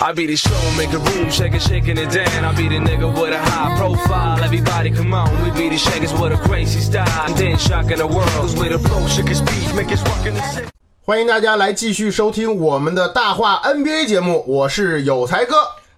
I be the show, make a room, shake it, shaking it down. I be the nigga with a high profile. Everybody come on, we be the shakers with a crazy style. And then shocking the world, cause we the flow, shake his speed, make us rockin' the city. 欢迎大家来继续收听我们的大话 NBA 节目，我是有才哥。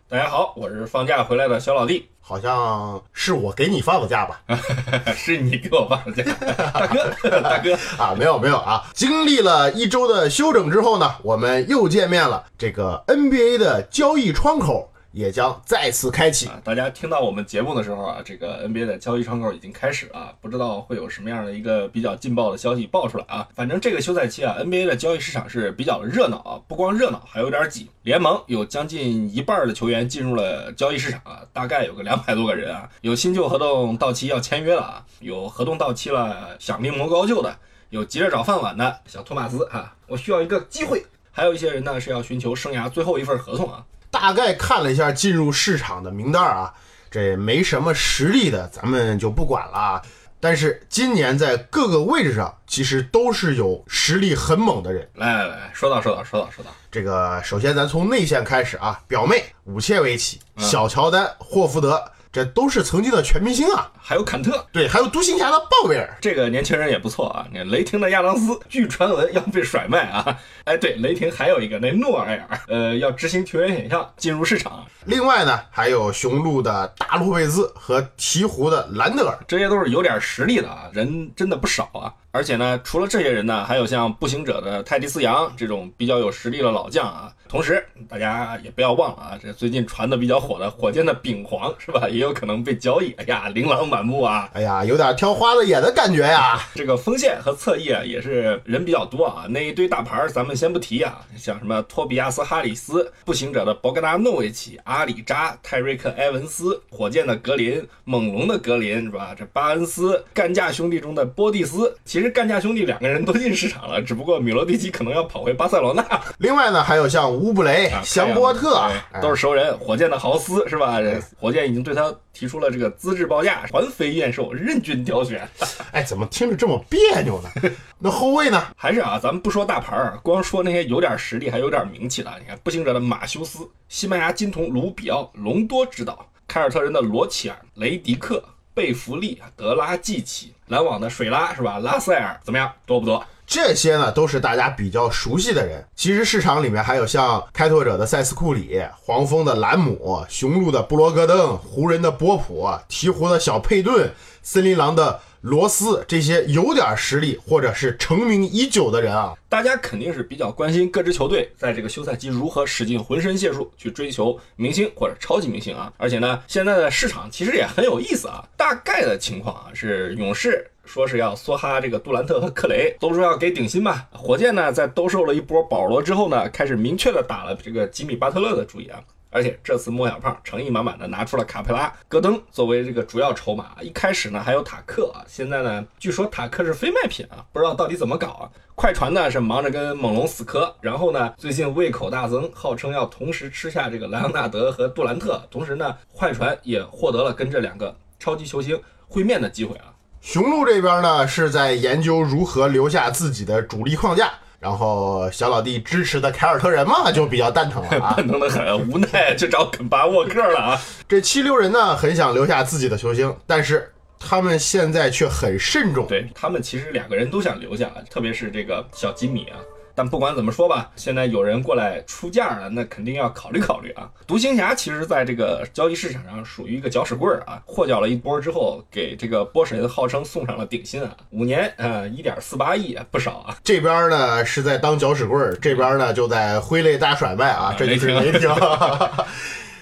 大家好，我是放假回来的小老弟，好像是我给你放的假吧？是你给我放的假，大哥，大哥，啊，没有没有啊！经历了一周的休整之后呢，我们又见面了。这个 NBA 的交易窗口也将再次开启。啊，大家听到我们节目的时候啊，这个 NBA 的交易窗口已经开始了，不知道会有什么样的一个比较劲爆的消息爆出来啊。反正这个休赛期啊，NBA 的交易市场是比较热闹啊，不光热闹，还有点挤。联盟有将近一半的球员进入了交易市场啊，大概有个两百多个人啊，有新旧合同到期要签约了啊，有合同到期了想另谋高就的，有急着找饭碗的小托马斯啊，我需要一个机会。还有一些人呢是要寻求生涯最后一份合同啊，大概看了一下进入市场的名单啊，这没什么实力的，咱们就不管了啊。但是今年在各个位置上，其实都是有实力很猛的人。来来来，说到说到说到说到。这个首先咱从内线开始啊，表妹武切维奇、小乔丹、霍福德，这都是曾经的全明星啊。还有坎特，对，还有独行侠的鲍威尔，这个年轻人也不错啊。你看雷霆的亚当斯，据传闻要被甩卖啊。哎，对，雷霆还有一个那诺埃尔，呃，要执行球员选项进入市场。另外呢，还有雄鹿的大洛佩兹和鹈鹕的兰德尔，这些都是有点实力的啊，人真的不少啊。而且呢，除了这些人呢，还有像步行者的泰迪斯杨这种比较有实力的老将啊。同时，大家也不要忘了啊，这最近传的比较火的火箭的丙皇是吧，也有可能被交易。哎呀，琳琅满目啊。哎呀，有点挑花子眼的感觉呀。这个锋线和侧翼啊，也是人比较多啊。那一堆大牌儿咱们先不提啊，像什么托比亚斯·哈里斯、步行者的博格达诺维奇、阿里扎、泰瑞克·埃文斯、火箭的格林、猛龙的格林是吧？这巴恩斯、干架兄弟中的波蒂斯，其实干架兄弟两个人都进市场了，只不过米罗蒂奇可能要跑回巴塞罗那。另外呢，还有像乌布雷、啊香波特，对都是熟人。火箭的豪斯是吧？火箭已经对他提出了这个资质报价，环肥燕瘦，任君挑选。哎，怎么听着这么别扭呢？那后卫呢？还是啊，咱们不说大牌儿，光说那些有点实力还有点名气的。你看，步行者的马修斯、西班牙金童卢比奥、隆多指导、凯尔特人的罗齐尔、雷迪克、贝弗利、德拉季奇、篮网的水拉是吧？拉塞尔怎么样？多不多？这些呢都是大家比较熟悉的人。其实市场里面还有像开拓者的塞斯库里、黄蜂的兰姆、雄鹿的布罗格登、湖人的波普、鹈鹕的小佩顿、森林狼的罗斯这些有点实力或者是成名已久的人啊。大家肯定是比较关心各支球队在这个休赛期如何使尽浑身解数去追求明星或者超级明星啊！而且呢，现在的市场其实也很有意思啊。大概的情况啊是勇士。说是要梭哈这个杜兰特和克雷，都说要给顶薪吧。火箭呢，在兜售了一波保罗之后呢，开始明确的打了这个吉米巴特勒的主意啊。而且这次莫小胖诚意满满的拿出了卡佩拉、戈登作为这个主要筹码。一开始呢还有塔克啊，现在呢据说塔克是非卖品啊，不知道到底怎么搞啊。快船呢是忙着跟猛龙死磕，然后呢最近胃口大增，号称要同时吃下这个莱昂纳德和杜兰特，同时呢快船也获得了跟这两个超级球星会面的机会啊。雄鹿这边呢是在研究如何留下自己的主力框架，然后小老弟支持的凯尔特人嘛就比较蛋疼了啊，蛋疼的很，无奈就找肯巴沃克了啊。这七六人呢很想留下自己的球星，但是他们现在却很慎重。对他们其实两个人都想留下，特别是这个小吉米啊。但不管怎么说吧，现在有人过来出价了，那肯定要考虑考虑啊。独行侠其实在这个交易市场上属于一个搅屎棍儿啊，获缴了一波之后，给这个波神号称送上了顶薪啊，五年呃一点四八亿啊，不少啊。这边呢是在当搅屎棍儿，这边呢就在挥泪大甩卖啊，这就是雷霆。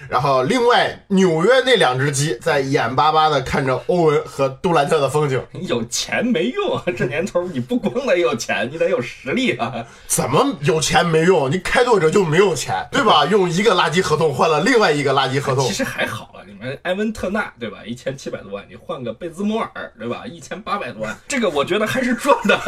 然后另外纽约那两只鸡在眼巴巴的看着欧文和杜兰特的风景。你有钱没用，这年头你不光得有钱，你得有实力啊！怎么有钱没用？你开拓者就没有钱，对吧？用一个垃圾合同换了另外一个垃圾合同其。实还好了，你们埃文特纳对吧？一千七百多万，你换个贝兹摩尔对吧？一千八百多万，这个我觉得还是赚的。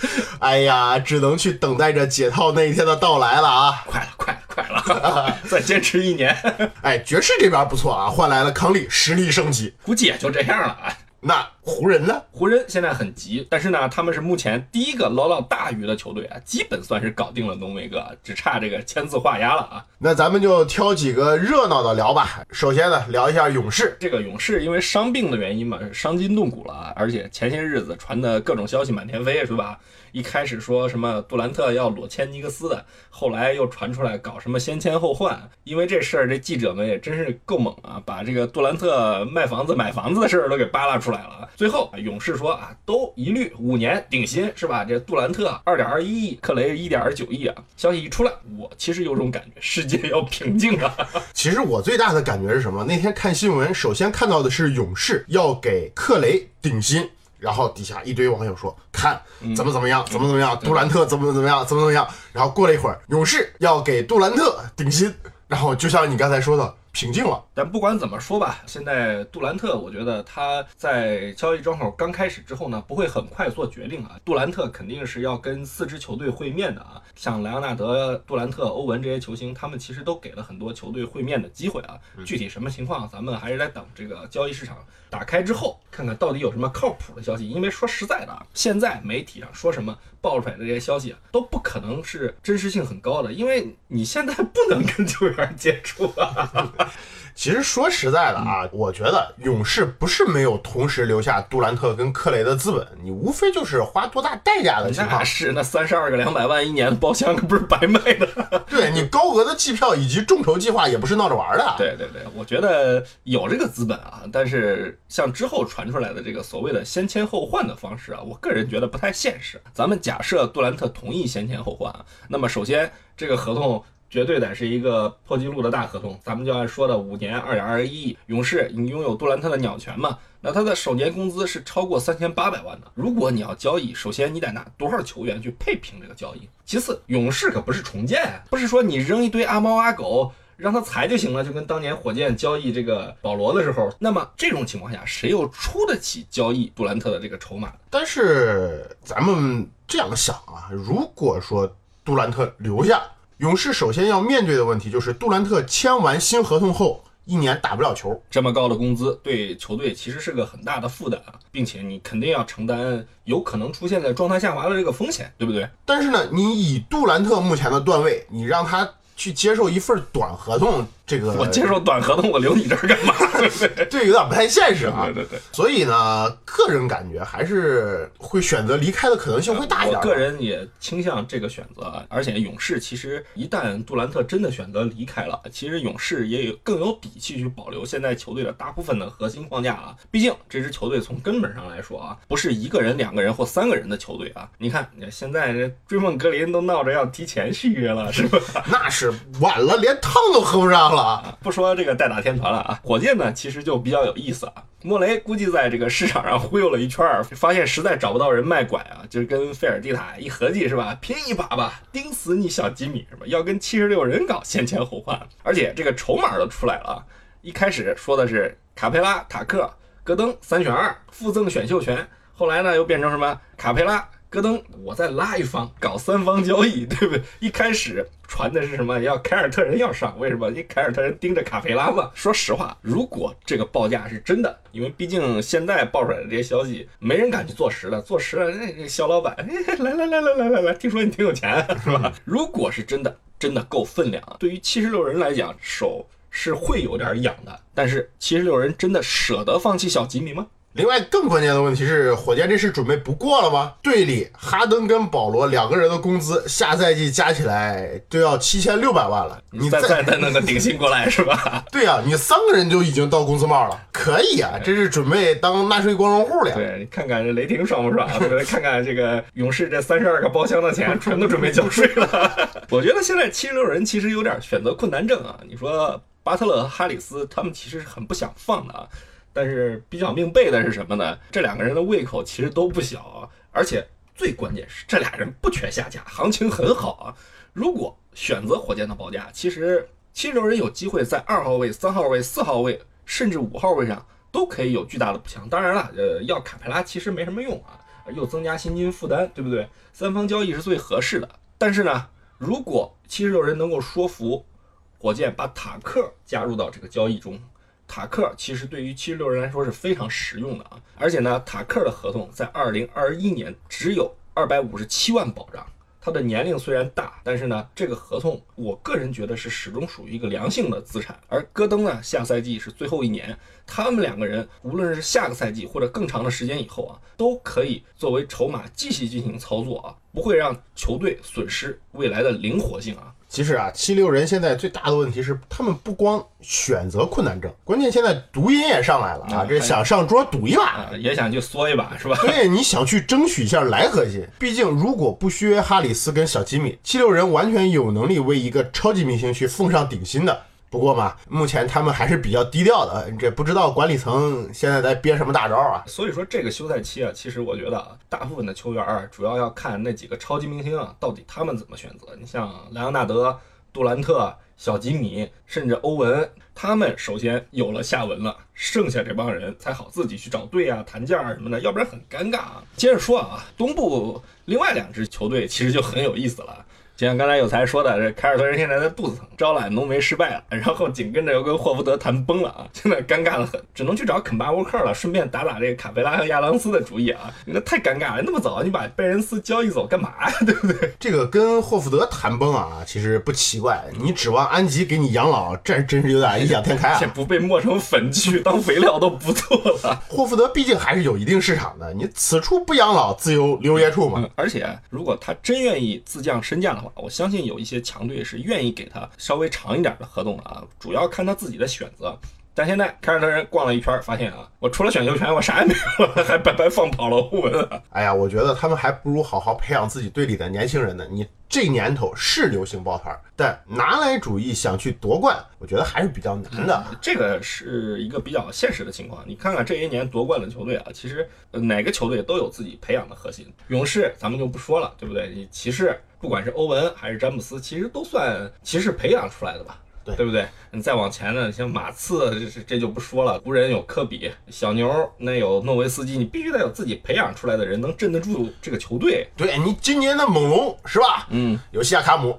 哎呀，只能去等待着解套那一天的到来了啊！快了，快了，快了，再坚持一年，哎，爵士这边不错啊，换来了康利，实力升级。估计也就这样了啊。那湖人呢？湖人现在很急，但是呢，他们是目前第一个捞到大鱼的球队啊，基本算是搞定了浓眉哥，只差这个签字画押了啊。那咱们就挑几个热闹的聊吧。首先呢，聊一下勇士。这个勇士因为伤病的原因嘛，伤筋动骨了啊，而且前些日子传的各种消息满天飞，是吧？一开始说什么杜兰特要裸签尼克斯的，后来又传出来搞什么先签后换，因为这事儿，这记者们也真是够猛啊，把这个杜兰特卖房子买房子的事儿都给扒拉出来了。最后勇士说啊，都一律五年顶薪，是吧？这杜兰特二点二一亿，克雷一点二九亿啊。消息一出来，我其实有种感觉，世界要平静了。其实我最大的感觉是什么？那天看新闻，首先看到的是勇士要给克雷顶薪，然后底下一堆网友说看怎么怎么样，怎么怎么样，杜兰特怎么怎么样，怎么怎么样。然后过了一会儿，勇士要给杜兰特顶薪，然后就像你刚才说的，平静了。但不管怎么说吧，现在杜兰特，我觉得他在交易窗口刚开始之后呢，不会很快做决定啊。杜兰特肯定是要跟四支球队会面的啊，像莱昂纳德、杜兰特、欧文这些球星，他们其实都给了很多球队会面的机会啊。具体什么情况，咱们还是在等这个交易市场打开之后，看看到底有什么靠谱的消息。因为说实在的啊，现在媒体上说什么爆出来的这些消息啊，都不可能是真实性很高的，因为你现在不能跟球员接触啊。其实说实在的啊，我觉得勇士不是没有同时留下杜兰特跟克雷的资本，你无非就是花多大代价的情况那。是那三十二个两百万一年的包厢可不是白卖的。对你高额的机票以及众筹计划也不是闹着玩的。对对对，我觉得有这个资本啊，但是像之后传出来的这个所谓的先签后换的方式啊，我个人觉得不太现实。咱们假设杜兰特同意先签后换啊，那么首先这个合同。绝对得是一个破纪录的大合同，咱们就按说的五年二点二一亿，勇士你拥有杜兰特的鸟权嘛？那他的首年工资是超过三千八百万的。如果你要交易，首先你得拿多少球员去配平这个交易？其次，勇士可不是重建，不是说你扔一堆阿猫阿狗。让他裁就行了，就跟当年火箭交易这个保罗的时候，那么这种情况下，谁又出得起交易杜兰特的这个筹码？但是咱们这样想啊，如果说杜兰特留下，勇士首先要面对的问题就是杜兰特签完新合同后一年打不了球。这么高的工资对球队其实是个很大的负担啊，并且你肯定要承担有可能出现在状态下滑的这个风险，对不对？但是呢，你以杜兰特目前的段位，你让他去接受一份短合同，这个我接受短合同，我留你这儿干嘛？对不对？这有点不太现实啊。对对对。所以呢，个人感觉还是会选择离开的可能性会大一点。我个人也倾向这个选择啊，而且勇士其实一旦杜兰特真的选择离开了，其实勇士也有更有底气去保留现在球队的大部分的核心框架啊。毕竟这支球队从根本上来说啊，不是一个人、两个人或三个人的球队啊。你看，现在这追梦格林都闹着要提前续约了，是吧？那是晚了，连汤都喝不上了。啊不说这个代打天团了啊，火箭呢其实就比较有意思啊。莫雷估计在这个市场上忽悠了一圈，发现实在找不到人卖拐啊，就是跟费尔蒂塔一合计是吧，拼一把吧，盯死你小吉米是吧？要跟七十六人搞先签后换，而且这个筹码都出来了啊。一开始说的是卡佩拉、塔克、戈登三选二，附赠选秀权，后来呢又变成什么卡佩拉。戈登，我再拉一方搞三方交易，对不对？一开始传的是什么？要凯尔特人要上，为什么？因为凯尔特人盯着卡佩拉嘛。说实话，如果这个报价是真的，因为毕竟现在爆出来的这些消息，没人敢去做实了。做实了，那那小老板，哎，来来来来来来来，听说你挺有钱，是吧？如果是真的，真的够分量啊，对于七十六人来讲，手是会有点痒的。但是七十六人真的舍得放弃小吉米吗？另外，更关键的问题是，火箭这是准备不过了吗？队里哈登跟保罗两个人的工资，下赛季加起来都要七千六百万了。你再再再弄个顶薪过来 是吧？对呀、你三个人就已经到工资帽了，可以啊，这是准备当纳税光荣户了呀。对，你看看这雷霆爽不爽？对 不对？看看这个勇士这三十二个包厢的钱，全都准备交税了。我觉得现在七十六人其实有点选择困难症啊。你说巴特勒和哈里斯他们其实是很不想放的啊。但是比较命背的是什么呢？这两个人的胃口其实都不小啊，而且最关键是这俩人不缺下家，行情很好啊。如果选择火箭的报价，其实七十六人有机会在二号位、三号位、四号位，甚至五号位上都可以有巨大的补强。当然了，呃，要卡佩拉其实没什么用啊，又增加薪金负担，对不对？三方交易是最合适的。但是呢，如果七十六人能够说服火箭把塔克加入到这个交易中，塔克其实对于七十六人来说是非常实用的啊。而且呢，塔克的合同在二零二一年只有二百五十七万保障。他的年龄虽然大，但是呢，这个合同我个人觉得是始终属于一个良性的资产。而戈登呢，下赛季是最后一年，他们两个人无论是下个赛季或者更长的时间以后啊，都可以作为筹码继续进行操作啊，不会让球队损失未来的灵活性啊。其实啊，七六人现在最大的问题是，他们不光选择困难症，关键现在毒瘾也上来了啊！这想上桌赌一把，啊，也想去缩一把，是吧？对，你想去争取一下莱核心。毕竟，如果不削哈里斯跟小吉米，七六人完全有能力为一个超级明星去奉上顶薪的。不过嘛，目前他们还是比较低调的，这不知道管理层现在在憋什么大招啊？所以说这个休赛期啊，其实我觉得啊，大部分的球员儿主要要看那几个超级明星啊，到底他们怎么选择。你像莱昂纳德、杜兰特、小吉米，甚至欧文，他们首先有了下文了，剩下这帮人才好自己去找队啊、谈价啊什么的，要不然很尴尬啊。接着说啊，东部另外两支球队其实就很有意思了。就像刚才有才说的，这凯尔特人现在的肚子疼，招揽浓眉失败了，然后紧跟着又跟霍福德谈崩了啊，现在尴尬的很，只能去找肯巴沃克了，顺便打打这个卡佩拉和亚当斯的主意啊，那太尴尬了，那么早你把贝恩斯交易走干嘛呀，对不对？这个跟霍福德谈崩啊，其实不奇怪，你指望安吉给你养老，这真是有点异想天开啊，不被磨成粉去当肥料都不错了。霍福德毕竟还是有一定市场的，你此处不养老，自有留爷处嘛。嗯，而且如果他真愿意自降身价的话，我相信有一。些强队是愿意给他稍微长一点的合同的啊，主要看他自己的选择。但现在凯尔特人逛了一圈，发现啊，我除了选秀权，我啥也没有了，还白白放跑了欧文。哎呀，我觉得他们还不如好好培养自己队里的年轻人呢。你这年头是流行抱团，但拿来主义想去夺冠，我觉得还是比较难的。这个是一个比较现实的情况。你看看这些年夺冠的球队啊，其实哪个球队都有自己培养的核心。勇士咱们就不说了，对不对？你骑士不管是欧文还是詹姆斯，其实都算骑士培养出来的吧。对不对？你再往前呢，像马刺，这这就不说了。湖人有科比，小牛那有诺维斯基，你必须得有自己培养出来的人，能镇得住这个球队。对你今年的猛龙是吧？嗯，有西亚卡姆，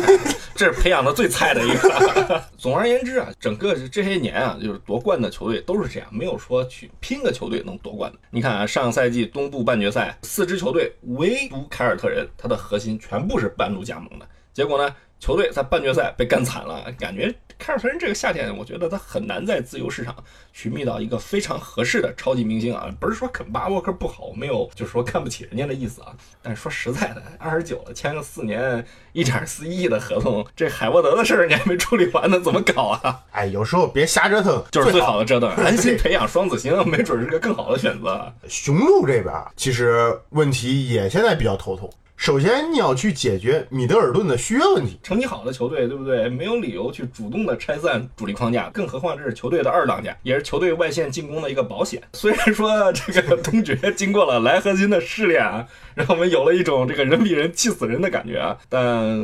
这是培养的最菜的一个。总而言之啊，整个这些年啊，就是夺冠的球队都是这样，没有说去拼个球队能夺冠的。你看啊，上赛季东部半决赛四支球队，唯独凯尔特人，他的核心全部是半路加盟的，结果呢？球队在半决赛被干惨了，感觉凯尔特人这个夏天，我觉得他很难在自由市场寻觅到一个非常合适的超级明星啊！不是说肯巴沃克不好，没有就是说看不起人家的意思啊。但是说实在的，二十九了，签个四年一点四亿的合同，这海沃德的事儿你还没处理完呢，怎么搞啊？哎，有时候别瞎折腾，就是最好的折腾，安心培养双子星，没准是个更好的选择。雄鹿这边其实问题也现在比较头痛。首先，你要去解决米德尔顿的续约问题。成绩好的球队，对不对？没有理由去主动的拆散主力框架，更何况这是球队的二当家，也是球队外线进攻的一个保险。虽然说这个东决经过了莱核心的试炼啊，让我们有了一种这个人比人气死人的感觉啊，但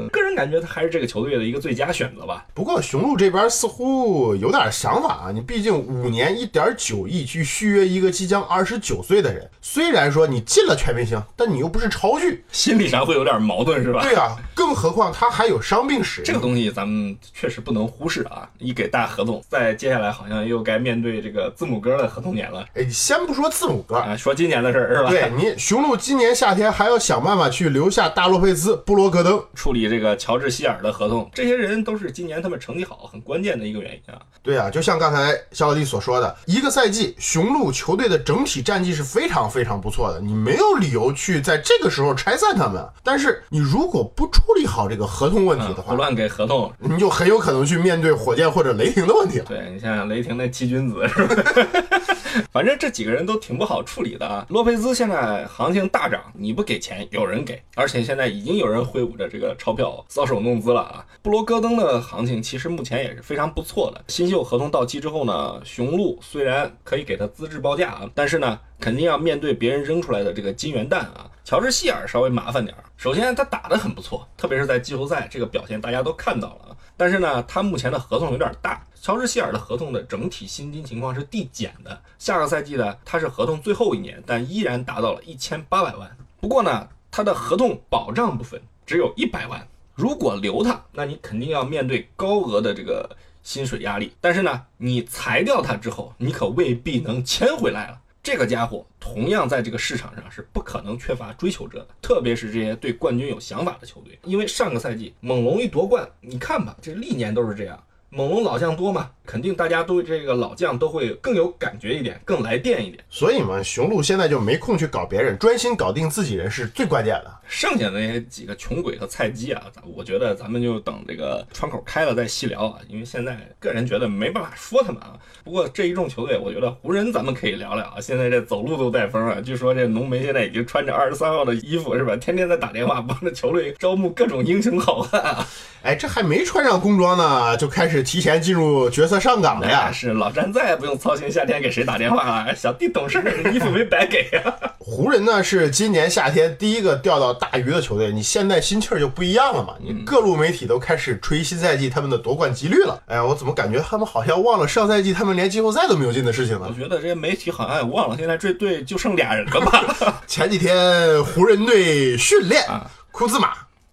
个人感觉他还是这个球队的一个最佳选择吧。不过雄鹿这边似乎有点想法啊，你毕竟五年一点九亿去续约一个即将二十九岁的人，虽然说你进了全明星，但你又不是超巨，心理。必然会有点矛盾，是吧？对啊，更何况他还有伤病史，这个东西咱们确实不能忽视啊！一给大合同，再接下来好像又该面对这个字母哥的合同年了。哎，先不说字母哥啊，说今年的事儿是吧？对 你，雄鹿今年夏天还要想办法去留下大洛佩兹、布罗格登，处理这个乔治希尔的合同。这些人都是今年他们成绩好很关键的一个原因啊。对啊，就像刚才肖老弟所说的，一个赛季雄鹿球队的整体战绩是非常非常不错的，你没有理由去在这个时候拆散他们。们。但是你如果不处理好这个合同问题的话，胡乱给合同，你就很有可能去面对火箭或者雷霆的问题了。对你像想雷霆那七君子是吧？反正这几个人都挺不好处理的啊。洛佩兹现在行情大涨，你不给钱，有人给，而且现在已经有人挥舞着这个钞票搔首弄姿了啊。布罗戈登的行情其实目前也是非常不错的。新秀合同到期之后呢，雄鹿虽然可以给他资质报价啊，但是呢，肯定要面对别人扔出来的这个金元蛋啊。乔治希尔稍微麻烦点儿，首先他打得很不错，特别是在季后赛这个表现大家都看到了啊。但是呢，他目前的合同有点大。乔治希尔的合同的整体薪金情况是递减的，下个赛季呢，他是合同最后一年，但依然达到了一千八百万。不过呢，他的合同保障部分只有一百万，如果留他，那你肯定要面对高额的这个薪水压力。但是呢，你裁掉他之后，你可未必能签回来了。这个家伙同样在这个市场上是不可能缺乏追求者的，特别是这些对冠军有想法的球队。因为上个赛季猛龙一夺冠，你看吧，这历年都是这样。猛龙老将多嘛，肯定大家对这个老将都会更有感觉一点，更来电一点。所以嘛，雄鹿现在就没空去搞别人，专心搞定自己人是最关键的。剩下的那些几个穷鬼和菜鸡啊，我觉得咱们就等这个窗口开了再细聊啊，因为现在个人觉得没办法说他们啊。不过这一众球队，我觉得湖人咱们可以聊聊啊。现在这走路都带风啊，据说这浓眉现在已经穿着二十三号的衣服是吧？天天在打电话帮着球队招募各种英雄好汉啊。哎，这还没穿上工装呢，就开始提前进入角色上岗了呀。是老詹再也不用操心夏天给谁打电话了，小弟懂事，衣服没白给呀。湖人呢是今年夏天第一个钓到大鱼的球队，你现在心气儿就不一样了嘛。你各路媒体都开始吹新赛季他们的夺冠几率了。哎呀，我怎么感觉他们好像忘了上赛季他们连季后赛都没有进的事情呢？我觉得这些媒体好像也忘了，现在这队就剩俩人了吧？前几天湖人队训练，库兹马、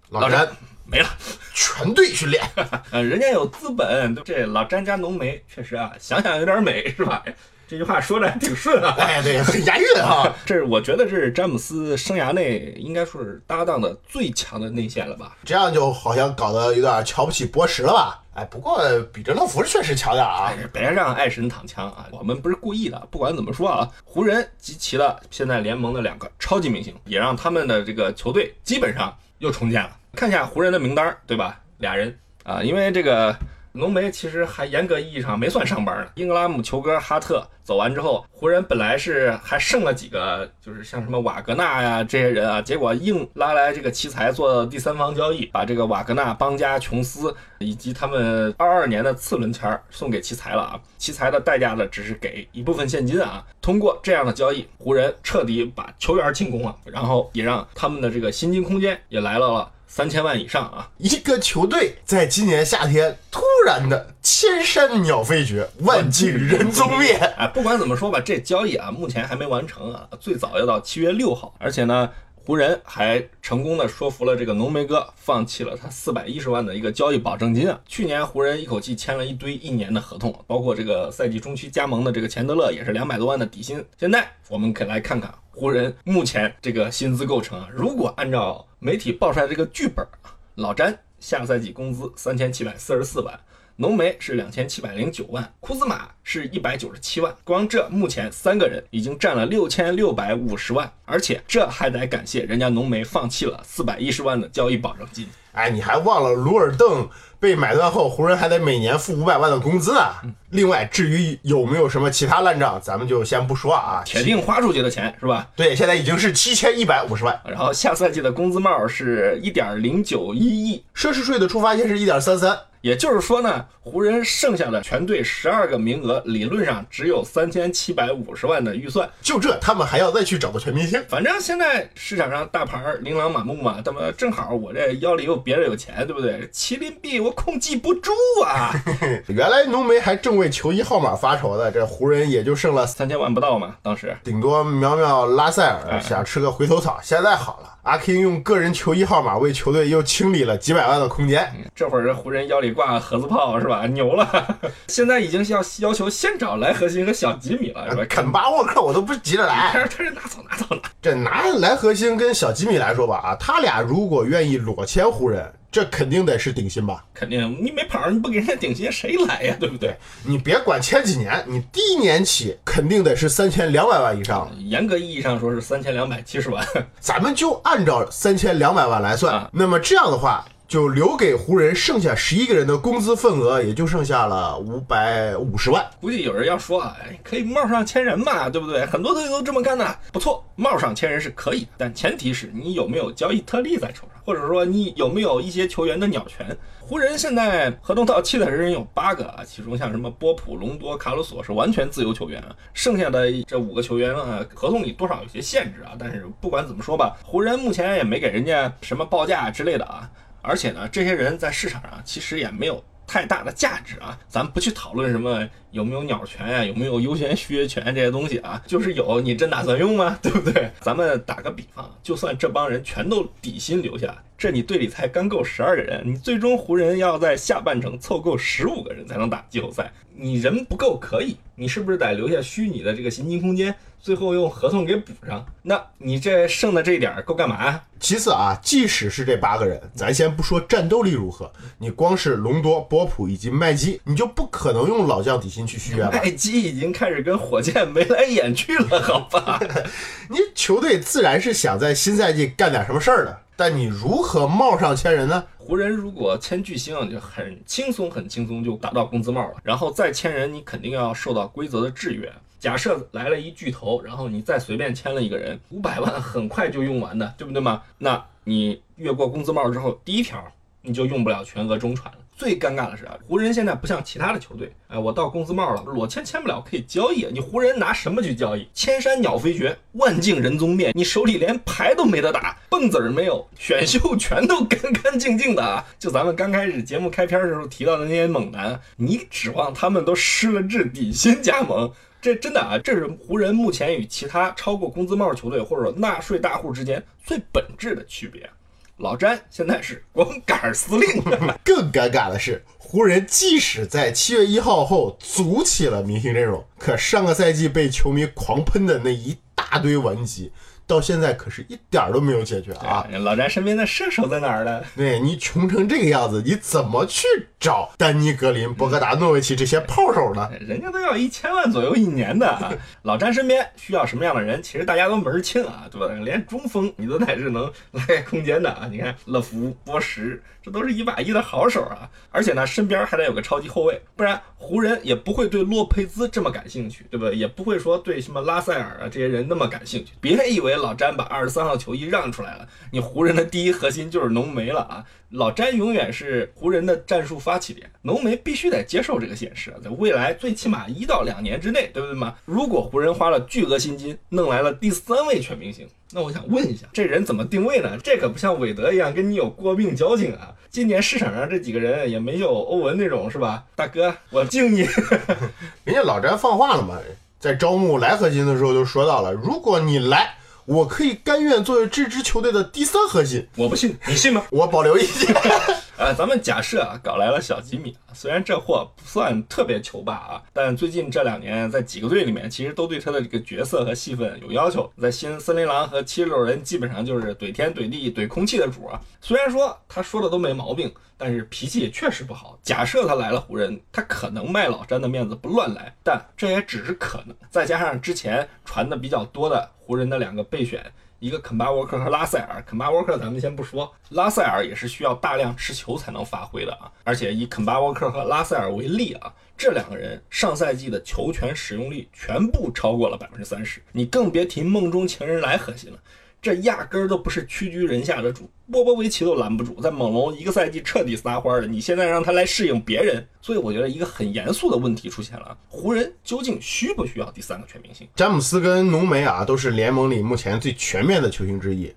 老詹没了。全队训练，呃，人家有资本，这老詹家浓眉确实啊，想想有点美，是吧？这句话说的还挺顺啊，哎，对，很押韵啊。这是我觉得这是詹姆斯生涯内应该说是搭档的最强的内线了吧？这样就好像搞得有点瞧不起波什了吧？哎，不过比德勒福确实强点啊，别让爱神躺枪啊，我们不是故意的。不管怎么说啊，湖人集齐了现在联盟的两个超级明星，也让他们的这个球队基本上又重建了。看一下湖人的名单，对吧？俩人啊，因为这个浓眉其实还严格意义上没算上班呢。英格拉姆、球哥、哈特走完之后，湖人本来是还剩了几个，就是像什么瓦格纳呀这些人啊，结果硬拉来这个奇才做第三方交易，把这个瓦格纳、邦加、琼斯以及他们二二年的次轮签送给奇才了啊。奇才的代价呢，只是给一部分现金啊。通过这样的交易，湖人彻底把球员进攻了，然后也让他们的这个薪金空间也来到了。三千万以上啊！一个球队在今年夏天突然的千山鸟飞绝，万径人踪灭。哎，不管怎么说吧，这交易啊，目前还没完成啊，最早要到七月六号。而且呢，湖人还成功的说服了这个浓眉哥，放弃了他四百一十万的一个交易保证金啊。去年湖人一口气签了一堆一年的合同，包括这个赛季中期加盟的这个钱德勒也是两百多万的底薪。现在我们可以来看看湖人目前这个薪资构成啊，如果按照媒体爆出来这个剧本，老詹下赛季工资三千七百四十四万，浓眉是两千七百零九万，库兹马是一百九十七万，光这目前三个人已经占了六千六百五十万，而且这还得感谢人家浓眉放弃了四百一十万的交易保证金。哎，你还忘了鲁尔邓被买断后，湖人还得每年付五百万的工资呢。另外，至于有没有什么其他烂账，咱们就先不说啊。铁定花出去的钱是吧？对，现在已经是七千一百五十万。然后下赛季的工资帽是一点零九一亿，奢侈税的触发线是一点三三。也就是说呢，湖人剩下的全队十二个名额，理论上只有三千七百五十万的预算。就这，他们还要再去找个全明星。反正现在市场上大牌琳琅满目嘛，他们正好我这腰里又别着有钱，对不对？麒麟臂我控制不住啊！原来浓眉还正为球衣号码发愁的，这湖人也就剩了三千万不到嘛，当时顶多苗苗拉塞尔想吃个回头草，现在好了。阿 King 用个人球衣号码为球队又清理了几百万的空间。这会儿这湖人腰里挂盒子炮是吧？牛了！现在已经要要求先找莱核心和小吉米了是吧？肯巴沃克我都不急着来，他是拿走拿走了。这拿莱核心跟小吉米来说吧啊，他俩如果愿意裸签湖人，这肯定得是顶薪吧？肯定你没跑，你不给人家顶薪，谁来呀？对不对？你别管前几年，你第一年起肯定得是三千两百万以上。严格意义上说是三千两百七十万。咱们就按照三千两百万来算，啊那么这样的话，就留给湖人剩下十一个人的工资份额也就剩下了五百五十万。估计有人要说啊，可以帽上签人嘛，对不对？很多队都这么干的，不错，帽上签人是可以，但前提是你有没有交易特例在手上，或者说你有没有一些球员的鸟权。湖人现在合同到期的人有八个啊，其中像什么波普、隆多、卡鲁索是完全自由球员啊，剩下的这五个球员啊，合同里多少有些限制啊。但是不管怎么说吧，湖人目前也没给人家什么报价之类的啊，而且呢，这些人在市场上其实也没有太大的价值啊，咱不去讨论什么有没有鸟权呀、有没有优先续约权这些东西啊，就是有，你真打算用吗？对不对？咱们打个比方，就算这帮人全都底薪留下，这你队里才刚够十二个人，你最终湖人要在下半程凑够十五个人才能打季后赛，你人不够可以，你是不是得留下虚拟的这个薪金空间，最后用合同给补上？那你这剩的这一点儿够干嘛呀？其次啊，即使是这八个人，咱先不说战斗力如何，你光是隆多、波普以及麦基，你就不可能用老将底薪去续约了？麦基已经开始跟火箭眉来眼去了，好吧？你球队自然是想在新赛季干点什么事儿的，但你如何帽上签人呢？湖人如果签巨星，就很轻松，很轻松就达到工资帽了。然后再签人，你肯定要受到规则的制约。假设来了一巨头，然后你再随便签了一个人，五百万很快就用完的，对不对嘛？那你越过工资帽之后，第一条你就用不了全额中传了。最尴尬的是啊，湖人现在不像其他的球队，哎，我到工资帽了，裸签签不了，可以交易。你湖人拿什么去交易？千山鸟飞绝，万径人踪灭，你手里连牌都没得打，蹦子儿没有，选秀全都干干净净的啊！就咱们刚开始节目开篇的时候提到的那些猛男，你指望他们都失了智底薪加盟？这真的啊，这是湖人目前与其他超过工资帽球队或者说纳税大户之间最本质的区别。老詹现在是光杆儿司令，更尴尬的是，湖人即使在七月一号后组起了明星阵容，可上个赛季被球迷狂喷的那一大堆顽疾，到现在可是一点儿都没有解决啊！老詹身边的射手在哪儿呢？对你穷成这个样子，你怎么去找丹尼格林、博格达诺维奇这些炮手呢？人家都要一千万左右一年的啊！老詹身边需要什么样的人？其实大家都门清啊，对吧？连中锋你都得是能拉开空间的啊！你看乐福、波什，这都是一把一的好手啊！而且呢，身边还得有个超级后卫，不然湖人也不会对洛佩兹这么感兴趣，对吧？也不会说对什么拉塞尔啊这些人那么感兴趣。别以为老詹把二十三号球衣让出来了，你湖人的第一核心就是浓眉了啊！老詹永远是湖人的战术发起点，浓眉必须得接受这个现实，在未来最起码一到两年之内，对不对嘛？如果湖人花了巨额薪金弄来了第三位全明星，那我想问一下，这人怎么定位呢？这可不像韦德一样跟你有过命交情啊！今年市场上这几个人也没有欧文那种是吧？大哥，我敬你。人家老詹放话了嘛，在招募来核心的时候就说到了，如果你来，我可以甘愿作为这支球队的第三核心，我不信，你信吗？我保留意见。呃，咱们假设啊，搞来了小吉米，虽然这货不算特别球霸啊，但最近这两年在几个队里面，其实都对他的这个角色和戏份有要求。在新森林狼和七十六人，基本上就是怼天怼地怼空气的主啊。虽然说他说的都没毛病，但是脾气也确实不好。假设他来了湖人，他可能卖老詹的面子不乱来，但这也只是可能。再加上之前传的比较多的湖人的两个备选。一个肯巴沃克和拉塞尔，肯巴沃克咱们先不说，拉塞尔也是需要大量持球才能发挥的啊。而且以肯巴沃克和拉塞尔为例啊，这两个人上赛季的球权使用率全部超过了百分之三十，你更别提梦中情人来核心了。这压根儿都不是屈居人下的主，波波维奇都拦不住，在猛龙一个赛季彻底撒欢了，你现在让他来适应别人，所以我觉得一个很严肃的问题出现了：湖人究竟需不需要第三个全明星？詹姆斯跟浓眉啊，都是联盟里目前最全面的球星之一。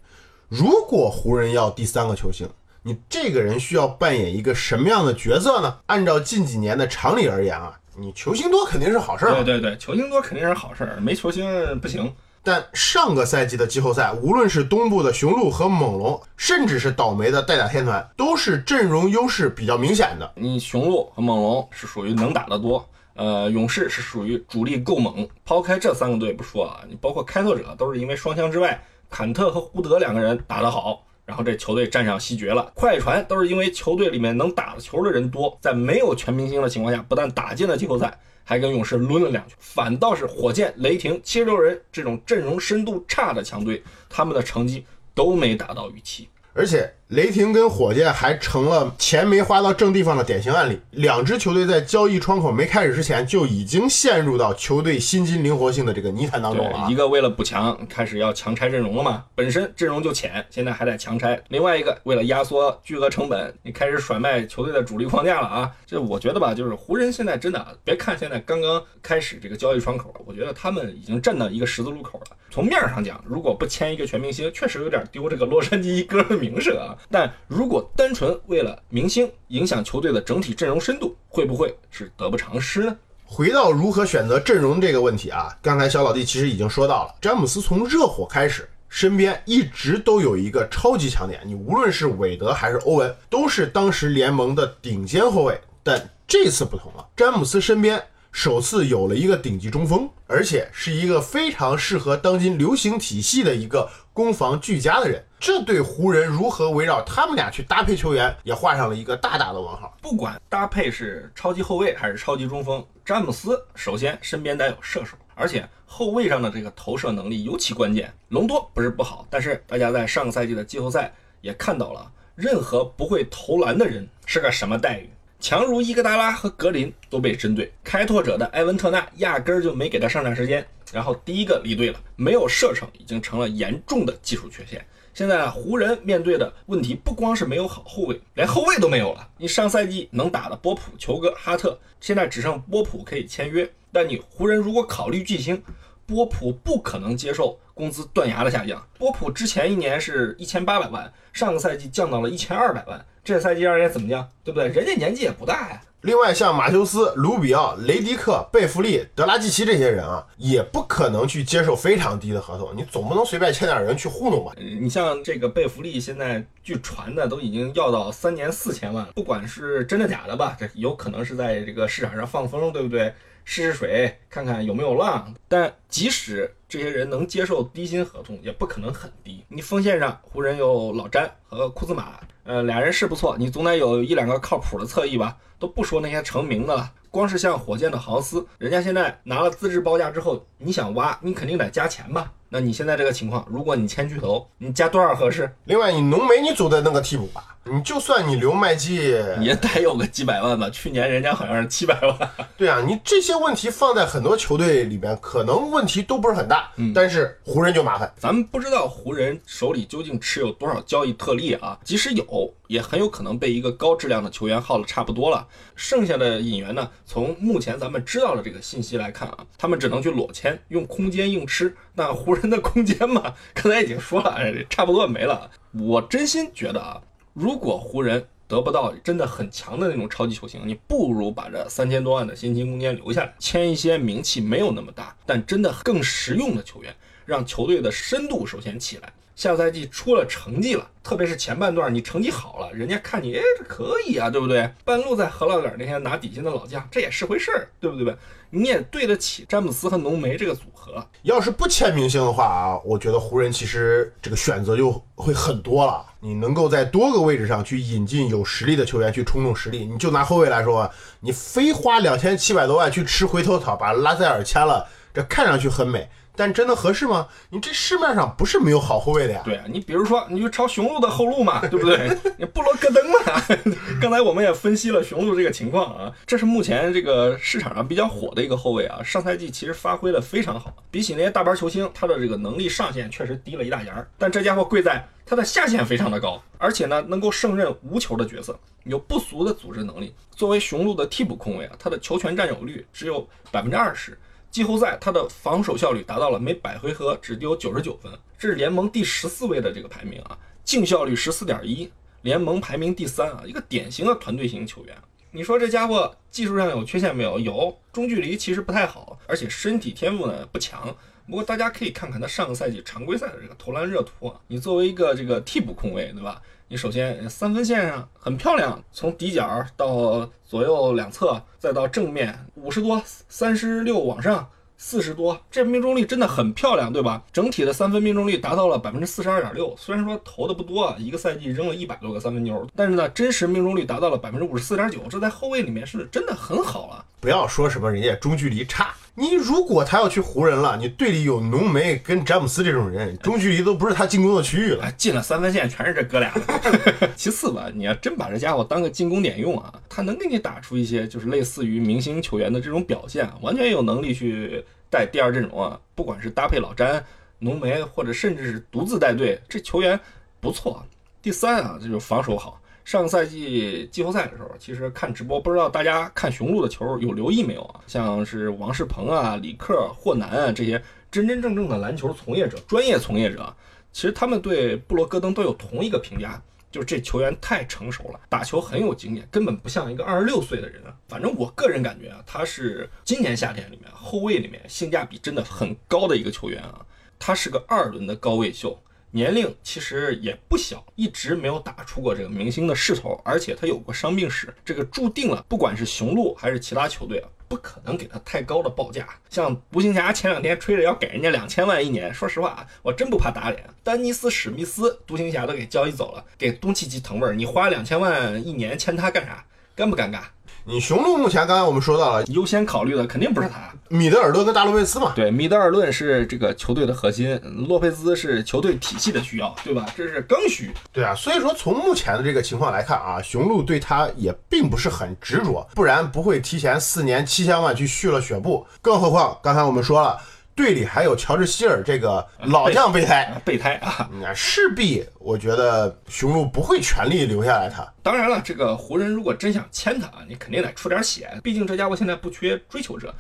如果湖人要第三个球星，你这个人需要扮演一个什么样的角色呢？按照近几年的常理而言啊，你球星多肯定是好事儿。对对对，球星多肯定是好事儿，没球星不行。但上个赛季的季后赛，无论是东部的雄鹿和猛龙，甚至是倒霉的代打天团，都是阵容优势比较明显的。你雄鹿和猛龙是属于能打得多，呃，勇士是属于主力够猛。抛开这三个队不说啊，你包括开拓者都是因为双枪之外，坎特和胡德两个人打得好，然后这球队站上西决了。快船都是因为球队里面能打的球的人多，在没有全明星的情况下，不但打进了季后赛，还跟勇士抡了两球。反倒是火箭、雷霆、七十六人这种阵容深度差的强队，他们的成绩都没达到预期。而且雷霆跟火箭还成了钱没花到正地方的典型案例。两支球队在交易窗口没开始之前，就已经陷入到球队薪金灵活性的这个泥潭当中了，一！个为了补强，开始要强拆阵容了嘛，本身阵容就浅，现在还得强拆。另外一个，为了压缩巨额成本，你开始甩卖球队的主力框架了啊！这我觉得吧，就是湖人现在真的，别看现在刚刚开始这个交易窗口，我觉得他们已经站到一个十字路口了。从面上讲，如果不签一个全明星，确实有点丢这个洛杉矶一哥的名声啊。但如果单纯为了明星影响球队的整体阵容深度，会不会是得不偿失呢？回到如何选择阵容这个问题啊，刚才小老弟其实已经说到了，詹姆斯从热火开始，身边一直都有一个超级强点，你无论是韦德还是欧文，都是当时联盟的顶尖后卫。但这次不同了，詹姆斯身边首次有了一个顶级中锋，而且是一个非常适合当今流行体系的一个攻防俱佳的人。这对湖人如何围绕他们俩去搭配球员，也画上了一个大大的问号。不管搭配是超级后卫还是超级中锋，詹姆斯首先身边得有射手，而且后卫上的这个投射能力尤其关键。隆多不是不好，但是大家在上个赛季的季后赛也看到了，任何不会投篮的人是个什么待遇。强如伊戈达拉和格林都被针对，开拓者的埃文特纳压根儿就没给他上场时间。然后第一个离队了，没有射程已经成了严重的技术缺陷。现在啊，湖人面对的问题不光是没有好后卫，连后卫都没有了。你上赛季能打的波普、球哥、哈特，现在只剩波普可以签约。但你湖人如果考虑巨星，波普不可能接受工资断崖的下降。波普之前一年是一千八百万，上个赛季降到了一千二百万，这赛季让人家怎么样？对不对？人家年纪也不大呀。另外，像马修斯、卢比奥、雷迪克、贝弗利、德拉季奇这些人啊，也不可能去接受非常低的合同。你总不能随便签点人去糊弄吧？你像这个贝弗利，现在据传的都已经要到三年四千万了，不管是真的假的吧，这有可能是在这个市场上放风，对不对？试试水，看看有没有浪。但即使这些人能接受低薪合同，也不可能很低。你锋线上，湖人有老詹和库兹马，呃，俩人是不错，你总得有一两个靠谱的侧翼吧？都不说那些成名的了，光是像火箭的豪斯，人家现在拿了资质报价之后，你想挖，你肯定得加钱吧？那你现在这个情况，如果你签巨头，你加多少合适？另外，你浓眉你总得弄个替补吧？你就算你留麦基，也得有个几百万吧。去年人家好像是七百万。对啊，你这些问题放在很多球队里边，可能问题都不是很大，但是湖人就麻烦。咱们不知道湖人手里究竟持有多少交易特例啊，即使有，也很有可能被一个高质量的球员耗的差不多了。剩下的引援呢，从目前咱们知道的这个信息来看啊，他们只能去裸签，用空间硬吃。那湖人的空间嘛，刚才已经说了，哎差不多没了。我真心觉得啊，如果湖人得不到真的很强的那种超级球星，你不如把这三千多万的薪金空间留下来，签一些名气没有那么大，但真的更实用的球员，让球队的深度首先起来。下赛季出了成绩了，特别是前半段你成绩好了，人家看你，哎，这可以啊，对不对？半路再何老点那些拿底薪的老将，这也是回事儿，对不对？你也对得起詹姆斯和浓眉这个组合。要是不签明星的话啊，我觉得湖人其实这个选择就会很多了。你能够在多个位置上去引进有实力的球员去冲冲实力。你就拿后卫来说，你非花两千七百多万去吃回头草，把拉塞尔签了，这看上去很美，但真的合适吗？你这市面上不是没有好后卫的呀。对啊，你比如说，你就抄雄鹿的后路嘛，对不对？你布罗格登嘛，刚才我们也分析了雄鹿这个情况啊，这是目前这个市场上比较火的一个后卫啊。上赛季其实发挥的非常好，比起那些大牌球星，他的这个能力上限确实低了一大截儿。但这家伙贵在他的下限非常的高，而且呢，能够胜任无球的角色，有不俗的组织能力。作为雄鹿的替补控卫啊，他的球权占有率只有百分之二十。季后赛他的防守效率达到了每百回合只丢九十九分，这是联盟第十四位的这个排名啊，净效率十四点一，联盟排名第三啊，一个典型的团队型球员。你说这家伙技术上有缺陷没有？有，中距离其实不太好，而且身体天赋呢不强。不过大家可以看看他上个赛季常规赛的这个投篮热图啊，你作为一个这个替补控卫，对吧？你首先三分线上很漂亮，从底角到左右两侧，再到正面五十多、三十六往上，四十多，这命中率真的很漂亮，对吧？整体的三分命中率达到了百分之四十二点六，虽然说投的不多啊，一个赛季扔了一百多个三分球，但是呢，真实命中率达到了百分之五十四点九，这在后卫里面是真的很好了。不要说什么人家中距离差，你如果他要去湖人了，你队里有浓眉跟詹姆斯这种人，中距离都不是他进攻的区域了。哎，进了三分线全是这哥俩。其次吧，你要真把这家伙当个进攻点用啊，他能给你打出一些就是类似于明星球员的这种表现，完全有能力去带第二阵容啊。不管是搭配老詹、浓眉，或者甚至是独自带队，这球员不错。第三啊，这就是防守好。上赛季季后赛的时候，其实看直播，不知道大家看雄鹿的球有留意没有啊？像是王仕鹏啊、李克、霍南啊这些真真正正的篮球从业者、专业从业者，其实他们对布罗戈登都有同一个评价，就是这球员太成熟了，打球很有经验，根本不像一个二十六岁的人啊。反正我个人感觉啊，他是今年夏天里面后卫里面性价比真的很高的一个球员啊。他是个二轮的高位秀。年龄其实也不小，一直没有打出过这个明星的势头，而且他有过伤病史，这个注定了，不管是雄鹿还是其他球队啊，不可能给他太高的报价。像独行侠前两天吹着要给人家两千万一年，说实话啊，我真不怕打脸。丹尼斯史密斯，独行侠都给交易走了，给东契奇腾味儿，你花两千万一年签他干啥？尴不尴尬？你雄鹿目前刚才我们说到了优先考虑的肯定不是他，米德尔顿跟大洛佩斯嘛，对，米德尔顿是这个球队的核心，洛佩兹是球队体系的需要，对吧？这是刚需。对啊，所以说从目前的这个情况来看啊，雄鹿对他也并不是很执着，不然不会提前四年七千万去续了雪布。更何况刚才我们说了，队里还有乔治希尔这个老将备胎，备胎啊，那势必我觉得雄鹿不会全力留下来他。当然了，这个湖人如果真想签他啊，你肯定得出点血，毕竟这家伙现在不缺追求者。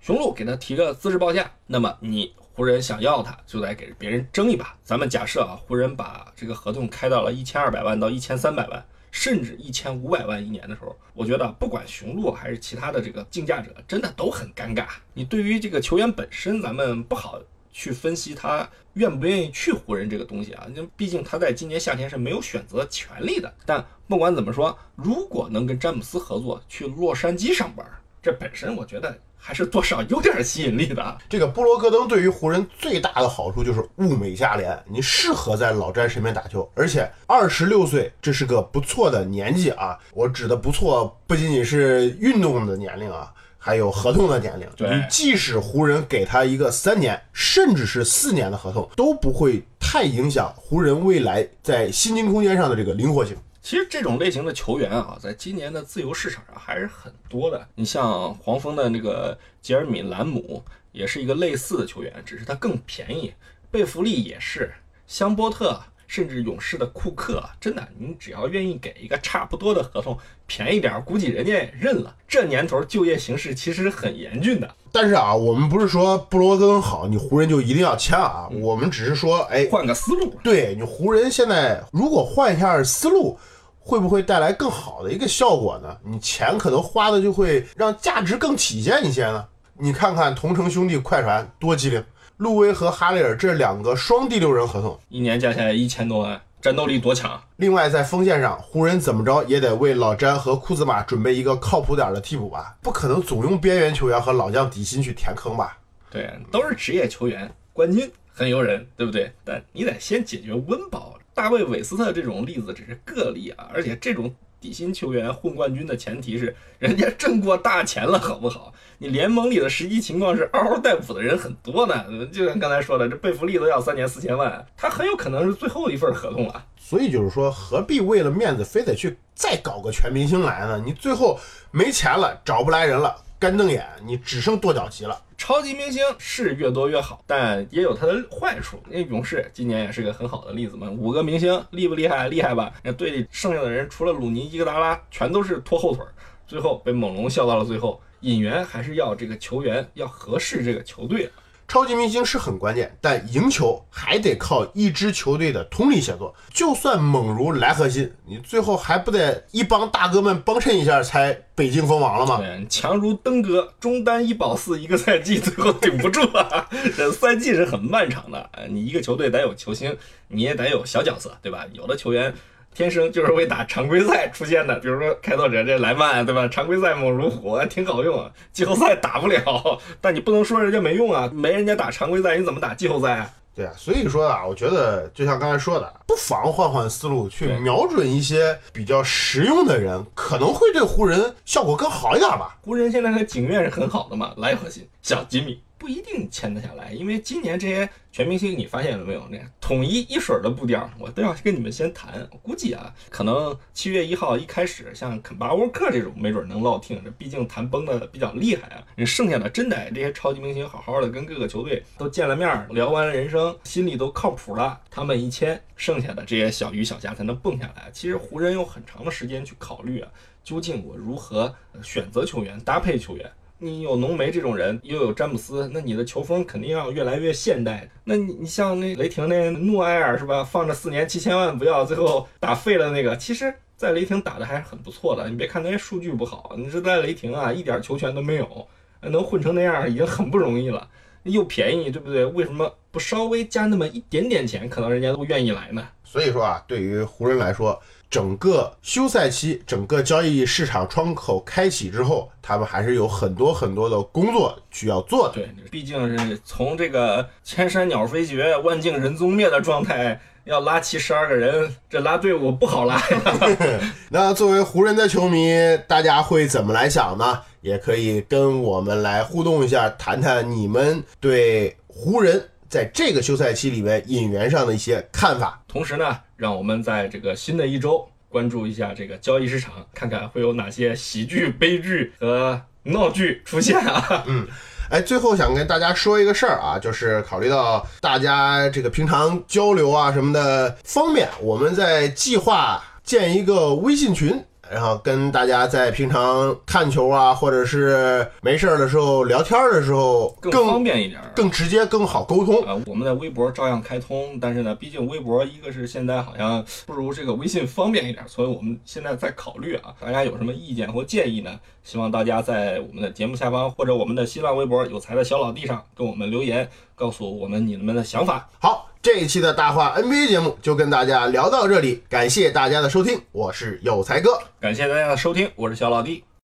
雄鹿给他提个资质报价，那么你湖人想要他，就得给别人争一把。咱们假设啊，湖人把这个合同开到了一千二百万到一千三百万，甚至一千五百万一年的时候，我觉得不管雄鹿还是其他的这个竞价者，真的都很尴尬。你对于这个球员本身，咱们不好去分析他愿不愿意去湖人这个东西啊，因为毕竟他在今年夏天是没有选择权利的。但不管怎么说，如果能跟詹姆斯合作去洛杉矶上班，这本身我觉得还是多少有点吸引力的啊。这个布罗格登对于湖人最大的好处就是物美价廉，你适合在老詹身边打球，而且二十六岁这是个不错的年纪啊。我指的不错，不仅仅是运动的年龄啊，还有合同的年龄。对你即使湖人给他一个三年，甚至是四年的合同，都不会太影响湖人未来在薪金空间上的这个灵活性。其实这种类型的球员啊，在今年的自由市场上还是很多的。你像黄蜂的那个杰尔米·兰姆，也是一个类似的球员，只是他更便宜。贝弗利也是，香波特，甚至勇士的库克，真的，你只要愿意给一个差不多的合同，便宜点儿，估计人家也认了。这年头就业形势其实很严峻的，但是啊，我们不是说布罗戈登好，你湖人就一定要签啊。我们只是说，哎，换个思路。对你湖人现在如果换一下思路，会不会带来更好的一个效果呢？你钱可能花的就会让价值更体现一些呢。你看看同城兄弟快船多机灵，路威和哈雷尔这两个双第六人合同。一年加起来一千多万，战斗力多强！另外在锋线上，湖人怎么着也得为老詹和库兹马准备一个靠谱点的替补吧，不可能总用边缘球员和老将底薪去填坑吧？对，都是职业球员，冠军很诱人，对不对？但你得先解决温饱。大卫·韦斯特这种例子只是个例啊，而且这种底薪球员混冠军的前提是人家挣过大钱了，好不好？你联盟里的实际情况是嗷嗷待哺的人很多呢，就像刚才说的，这贝弗利都要三年四千万，他很有可能是最后一份合同了。所以就是说，何必为了面子非得去再搞个全明星来呢？你最后没钱了，找不来人了，干瞪眼，你只剩跺脚级了。超级明星是越多越好，但也有它的坏处。那勇士今年也是个很好的例子嘛，五个明星厉不厉害？厉害吧？那队里剩下的人除了鲁尼、伊戈达拉，全都是拖后腿，最后被猛龙笑到了最后。引援还是要这个球员要合适这个球队。超级明星是很关键，但赢球还得靠一支球队的通力协作。就算猛如莱核心，你最后还不得一帮大哥们帮衬一下，才北京封王了吗？强如登哥，中单一保四一个赛季，最后顶不住啊！这赛季是很漫长的，你一个球队得有球星，你也得有小角色，对吧？有的球员天生就是为打常规赛出现的。比如说开拓者这莱曼，对吧？常规赛猛如虎，挺好用啊。季后赛打不了，但你不能说人家没用啊，没人家打常规赛，你怎么打季后赛啊？对啊，所以说啊，我觉得就像刚才说的，不妨换换思路，去瞄准一些比较实用的人，可能会对湖人效果更好一点吧。湖人现在和景院是很好的嘛，莱核心小吉米不一定签得下来，因为今年这些全明星你发现了没有？那统一一水儿的步调，我都要跟你们先谈。我估计啊，可能七月一号一开始，像肯巴沃克这种没准能落听，这毕竟谈崩的比较厉害啊。剩下的真得这些超级明星好好的跟各个球队都见了面，聊完了人生，心里都靠谱了，他们一签，剩下的这些小鱼小虾才能蹦下来。其实湖人有很长的时间去考虑啊，究竟我如何选择球员、搭配球员。你有浓眉这种人，又有詹姆斯，那你的球风肯定要越来越现代。那你你像那雷霆那诺埃尔是吧？放着四年七千万不要，最后打废了那个，其实，在雷霆打的还是很不错的。你别看那些数据不好，你是在雷霆啊，一点球权都没有，能混成那样已经很不容易了。又便宜，对不对？为什么不稍微加那么一点点钱，可能人家都愿意来呢？所以说啊，对于湖人来说，整个休赛期、整个交易市场窗口开启之后，他们还是有很多很多的工作需要做的。对，毕竟是从这个千山鸟飞绝、万径人踪灭的状态，要拉齐十二个人，这拉队伍不好拉呀。那作为湖人的球迷，大家会怎么来想呢？也可以跟我们来互动一下，谈谈你们对湖人在这个休赛期里面引援上的一些看法。同时呢，让我们在这个新的一周关注一下这个交易市场，看看会有哪些喜剧、悲剧和闹剧出现啊。嗯哎，最后想跟大家说一个事儿啊，就是考虑到大家这个平常交流啊什么的方便，我们在计划建一个微信群。然后跟大家在平常看球啊，或者是没事儿的时候聊天的时候，更更方便一点儿。更直接、更好沟通。呃，我们的微博照样开通，但是呢，毕竟微博一个是现在好像不如这个微信方便一点，所以我们现在在考虑啊，大家有什么意见或建议呢？希望大家在我们的节目下方或者我们的新浪微博“有才的小老弟”上跟我们留言，告诉我们你们的想法。好，这一期的大话 NBA 节目就跟大家聊到这里，感谢大家的收听，我是有才哥。感谢大家的收听，我是小老弟。